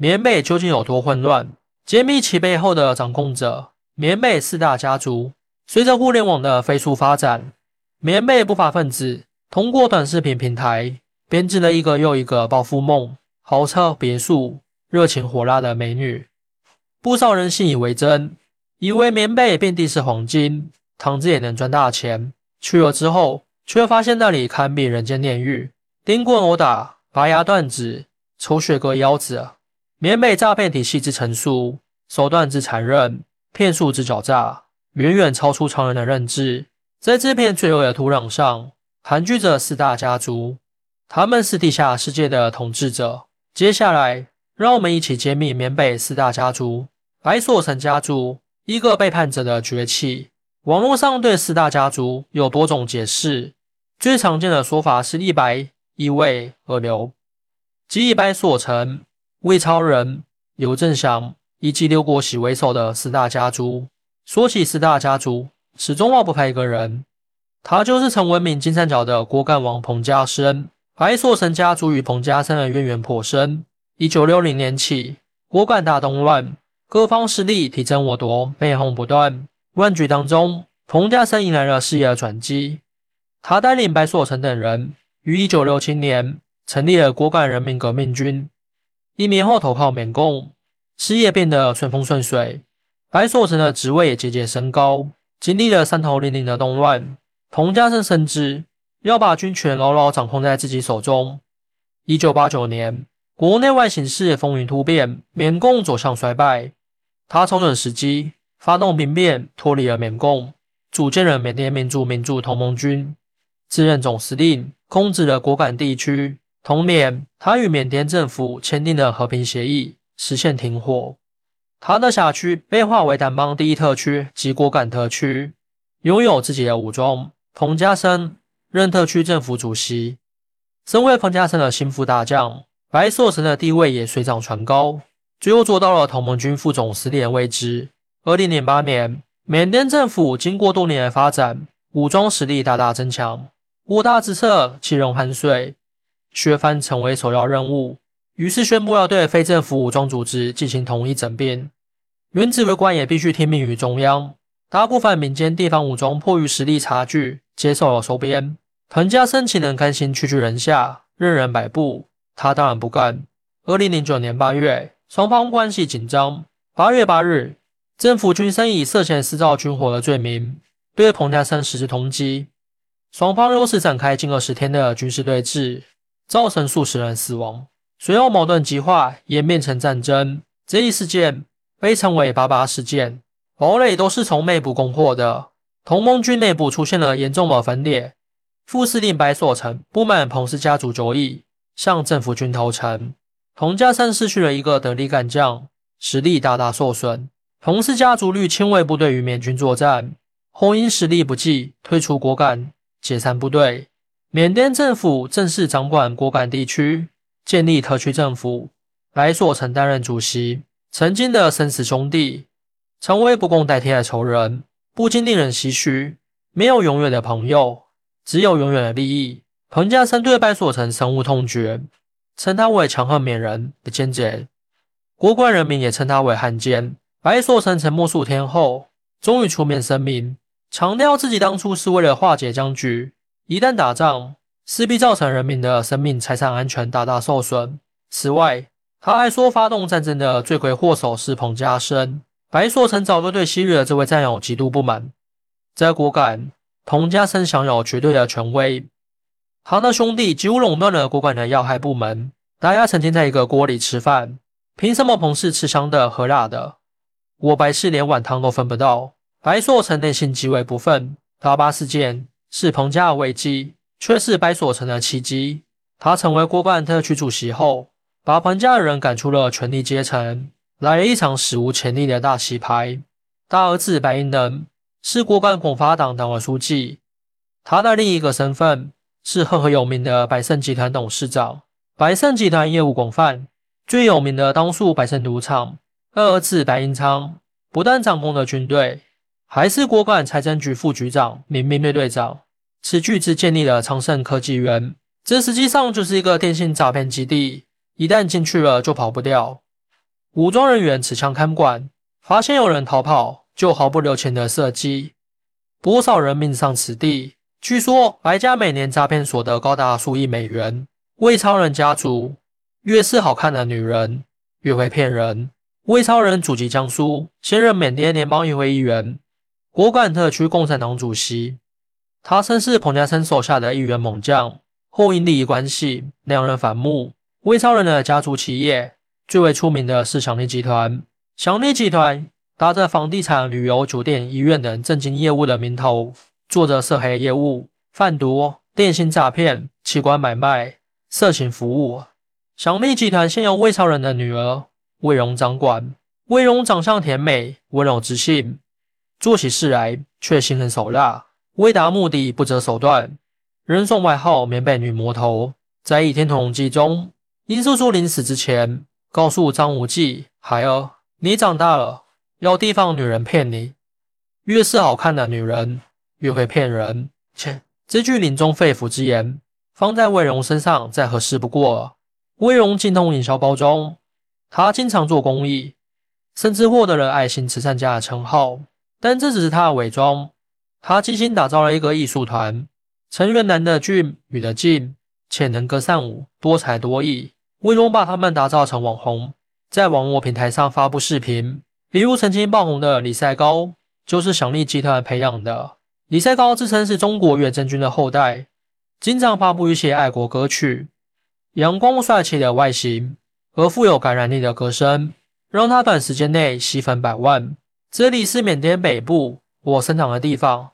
缅北究竟有多混乱？揭秘其背后的掌控者——缅北四大家族。随着互联网的飞速发展，缅北不法分子通过短视频平台编织了一个又一个暴富梦：豪车、别墅、热情火辣的美女。不少人信以为真，以为缅北遍地是黄金，躺着也能赚大钱。去了之后，却发现那里堪比人间炼狱，钉棍殴打，拔牙断指，抽血割腰子。缅北诈骗体系之成熟，手段之残忍，骗术之狡诈，远远超出常人的认知。在这片罪恶的土壤上，盘踞着四大家族，他们是地下世界的统治者。接下来，让我们一起揭秘缅北四大家族——白索城家族，一个背叛者的崛起。网络上对四大家族有多种解释，最常见的说法是一白一魏二流，即以白索城。魏超人、刘正祥以及刘国喜为首的四大家族。说起四大家族，始终绕不开一个人，他就是曾闻名金三角的锅盖王彭家声。白硕成家族与彭家声的渊源颇深。一九六零年起，锅盖大动乱，各方势力提争我夺，内讧不断。乱局当中，彭家声迎来了事业的转机。他带领白硕成等人于一九六七年成立了锅盖人民革命军。一年后投靠缅共，事业变得顺风顺水，白所成的职位也节节升高。经历了三头零零的动乱，彭家声深知要把军权牢牢掌控在自己手中。一九八九年，国内外形势风云突变，缅共走向衰败。他瞅准时机，发动兵变，脱离了缅共，组建了缅甸民主民主同盟军，自任总司令，控制了果敢地区。同年，他与缅甸政府签订了和平协议，实现停火。他的辖区被划为掸邦第一特区及果敢特区，拥有自己的武装。彭家声任特区政府主席。身为彭家声的心腹大将，白硕成的地位也水涨船高，最后做到了同盟军副总司令的位置。二零零八年，缅甸政府经过多年的发展，武装实力大大增强，五大之策齐容酣睡。削藩成为首要任务，于是宣布要对非政府武装组织进行统一整编，原指挥官也必须听命于中央。大部分民间地方武装迫于实力差距，接受了收编。彭家声岂能甘心屈居人下，任人摆布？他当然不干。二零零九年八月，双方关系紧张。八月八日，政府军声以涉嫌私造军火的罪名，对彭家声实施通缉。双方又是展开近二十天的军事对峙。造成数十人死亡，随后矛盾激化，演变成战争。这一事件被称为“八八事件”，堡垒都是从内部攻破的。同盟军内部出现了严重的分裂，副司令白所成不满彭氏家族主义，向政府军投诚。彭家山失去了一个得力干将，实力大大受损。彭氏家族率亲卫部队与缅军作战，后因实力不济，退出果敢，解散部队。缅甸政府正式掌管果敢地区，建立特区政府。白所成担任主席。曾经的生死兄弟，成为不共戴天的仇人，不禁令人唏嘘。没有永远的朋友，只有永远的利益。彭家声对白所成深恶痛绝，称他为强横缅人的奸贼。国关人民也称他为汉奸。白所成沉默数天后，终于出面声明，强调自己当初是为了化解僵局。一旦打仗，势必造成人民的生命财产安全大大受损。此外，他还说，发动战争的罪魁祸首是彭家声。白硕成早就对昔日的这位战友极度不满。在果敢，彭家声享有绝对的权威，他的兄弟几乎垄断了果敢的要害部门。大家曾经在一个锅里吃饭，凭什么彭氏吃香的喝辣的，我白氏连碗汤都分不到？白硕成内心极为不忿。大巴事件。是彭家的危机，却是白所成的契机。他成为郭冠特区主席后，把彭家的人赶出了权力阶层，来了一场史无前例的大洗牌。大儿子白银能是郭冠广发党党委书记，他的另一个身份是赫赫有名的百盛集团董事长。百盛集团业务广泛，最有名的当属百盛赌场。二儿子白银昌不但掌控了军队。还是国管财政局副局长、明明队队长，此巨资建立了昌盛科技园，这实际上就是一个电信诈骗基地，一旦进去了就跑不掉。武装人员持枪看管，发现有人逃跑，就毫不留情的射击，多少人命丧此地。据说白家每年诈骗所得高达数亿美元。魏超人家族越是好看的女人，越会骗人。魏超人祖籍江苏，现任缅甸联邦议会议员，果敢特区共产党主席。他曾是彭家声手下的一员猛将，后因利益关系，两人反目。魏超人的家族企业最为出名的是祥利集团。祥利集团打着房地产、旅游、酒店、医院等正经业务的名头，做着涉黑业务、贩毒、电信诈骗、器官买卖。色情服务，祥利集团现由魏超人的女儿魏荣掌管。魏荣长相甜美，温柔知性，做起事来却心狠手辣，为达目的不择手段。人送外号“棉被女魔头”。在《倚天屠龙记》中，殷素素临死之前告诉张无忌：“孩儿，你长大了，要提防女人骗你。越是好看的女人，越会骗人。”切，这句临终肺腑之言。放在魏荣身上再合适不过了。魏荣精通营销包装，他经常做公益，甚至获得了爱心慈善家的称号。但这只是他的伪装。他精心打造了一个艺术团，成员男的俊，女的静，且能歌善舞，多才多艺。魏荣把他们打造成网红，在网络平台上发布视频。比如曾经爆红的李赛高，就是祥利集团培养的。李赛高自称是中国远征军的后代。经常发布一些爱国歌曲，阳光帅气的外形和富有感染力的歌声，让他短时间内吸粉百万。这里是缅甸北部我生长的地方，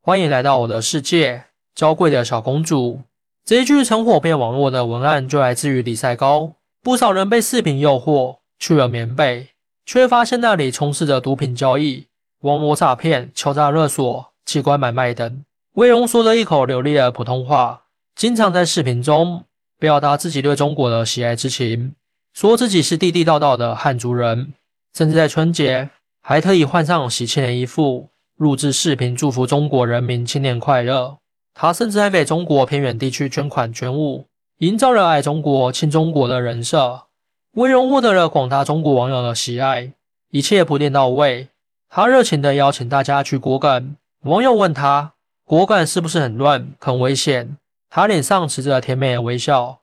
欢迎来到我的世界，娇贵的小公主。这一句曾火遍网络的文案就来自于李赛高。不少人被视频诱惑去了缅北，却发现那里充斥着毒品交易、网络诈骗、敲诈勒索、器官买卖等。魏荣说了一口流利的普通话，经常在视频中表达自己对中国的喜爱之情，说自己是地地道道的汉族人，甚至在春节还特意换上喜庆的衣服，录制视频祝福中国人民新年快乐。他甚至还给中国偏远地区捐款捐物，营造了爱中国、亲中国的人设。魏荣获得了广大中国网友的喜爱，一切铺垫到位，他热情地邀请大家去果敢。网友问他。果敢是不是很乱、很危险？他脸上持着甜美的微笑，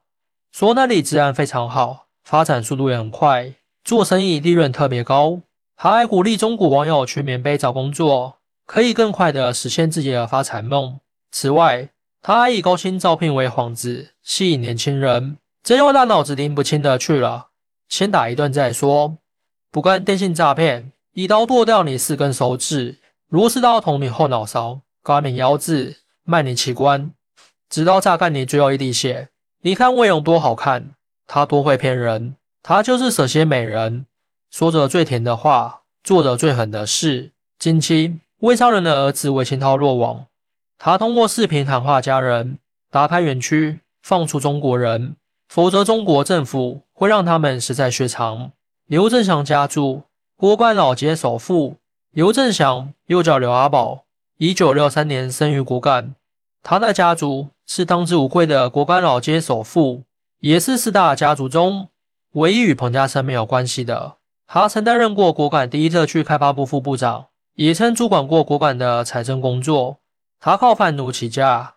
说那里治安非常好，发展速度也很快，做生意利润特别高。他还鼓励中国网友去缅北找工作，可以更快的实现自己的发财梦。此外，他还以高薪招聘为幌子，吸引年轻人。真有那脑子拎不清的去了，先打一顿再说。不干电信诈骗，一刀剁掉你四根手指，螺丝刀捅你后脑勺。刮你腰子，卖你器官，直到榨干你最后一滴血。你看魏勇多好看，他多会骗人，他就是蛇蝎美人，说着最甜的话，做着最狠的事。近期，魏超人的儿子魏清涛落网，他通过视频喊话家人，打开园区，放出中国人，否则中国政府会让他们死在血场。刘振祥家族，郭冠老街首富刘振祥，又叫刘阿宝。一九六三年生于果敢，他的家族是当之无愧的果敢老街首富，也是四大家族中唯一与彭家声没有关系的。他曾担任过国管第一特区开发部副部长，也曾主管过国管的财政工作。他靠贩毒起家，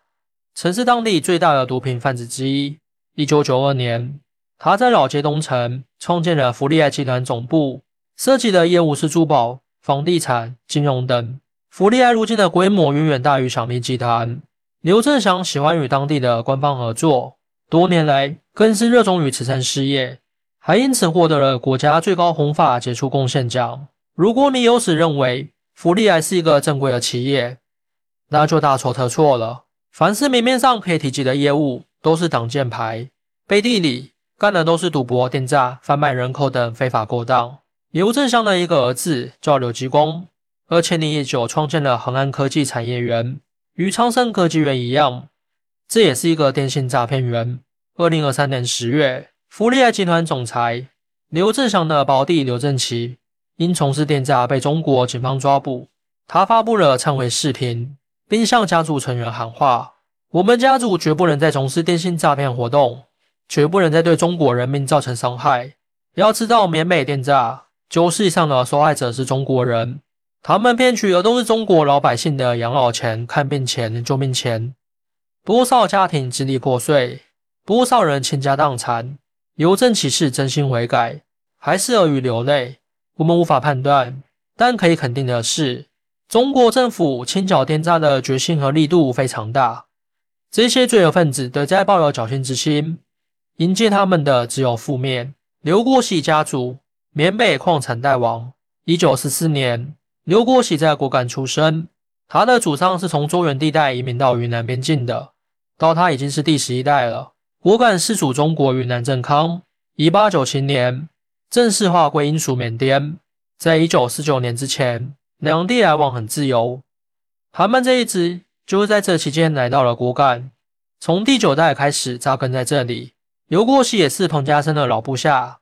曾是当地最大的毒品贩子之一。一九九二年，他在老街东城创建了福利爱集团总部，涉及的业务是珠宝、房地产、金融等。福利爱如今的规模远远大于祥利集团。刘振祥喜欢与当地的官方合作，多年来更是热衷于慈善事业，还因此获得了国家最高红发杰出贡献奖。如果你有此认为福利还是一个正规的企业，那就大错特错了。凡是明面上可以提及的业务，都是挡箭牌，背地里干的都是赌博、电诈、贩卖人口等非法勾当。刘正祥的一个儿子叫刘吉光。二千年已久，创建了恒安科技产业园，与昌盛科技园一样，这也是一个电信诈骗园。二零二三年十月，福利爱集团总裁刘振祥的胞弟刘振奇因从事电诈被中国警方抓捕，他发布了忏悔视频，并向家族成员喊话：“我们家族绝不能再从事电信诈骗活动，绝不能再对中国人民造成伤害。要知道，缅北电诈九世以上的受害者是中国人，他们骗取的都是中国老百姓的养老钱、看病钱、救命钱。多少家庭支离破碎，多少人倾家荡产。邮政骑士真心悔改，还是耳语流泪？我们无法判断，但可以肯定的是，中国政府清剿电诈的决心和力度非常大。这些罪恶分子对在抱有侥幸之心，迎接他们的只有负面。刘国喜家族，缅北矿产大王。一九四四年，刘国喜在果敢出生，他的祖上是从中原地带移民到云南边境的。到他已经是第十一代了。果敢是属中国云南镇康。一八九七年正式划归英属缅甸。在一九四九年之前，两地来往很自由。他们这一支就是在这期间来到了果敢，从第九代开始扎根在这里。刘国喜也是彭家声的老部下，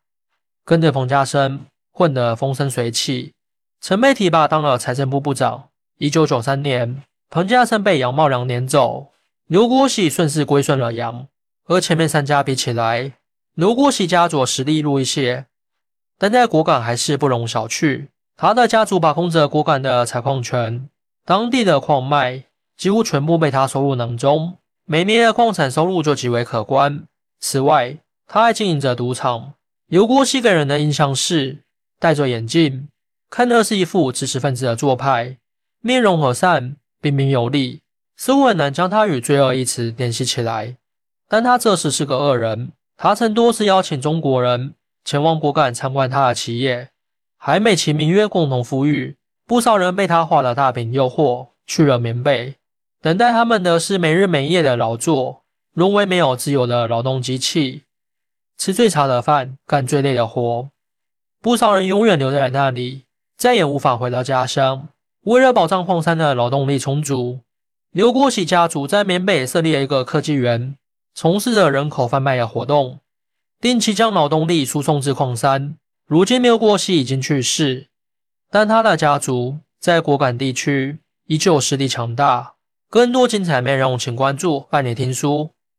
跟着彭家声混得风生水起，曾被提拔当了财政部部长。一九九三年，彭家声被杨茂良撵走。刘国喜顺势归顺了杨，和前面三家比起来，刘国喜家族实力弱一些，但在果敢还是不容小觑。他的家族把控着果敢的采矿权，当地的矿脉几乎全部被他收入囊中，每年的矿产收入就极为可观。此外，他还经营着赌场。刘国喜给人的印象是戴着眼镜，看的是一副知识分子的做派，面容和善，彬彬有礼。似乎很难将他与罪恶一词联系起来，但他这次是个恶人。他曾多次邀请中国人前往果敢参观他的企业，还美其名曰共同富裕。不少人被他画的大饼诱惑去了缅北，等待他们的是没日没夜的劳作，沦为没有自由的劳动机器，吃最差的饭，干最累的活。不少人永远留在那里，再也无法回到家乡。为了保障矿山的劳动力充足。刘国喜家族在缅北设立了一个科技园，从事着人口贩卖的活动，定期将劳动力输送至矿山。如今谬过西已经去世，但他的家族在果敢地区依旧实力强大。更多精彩内容，请关注伴你听书。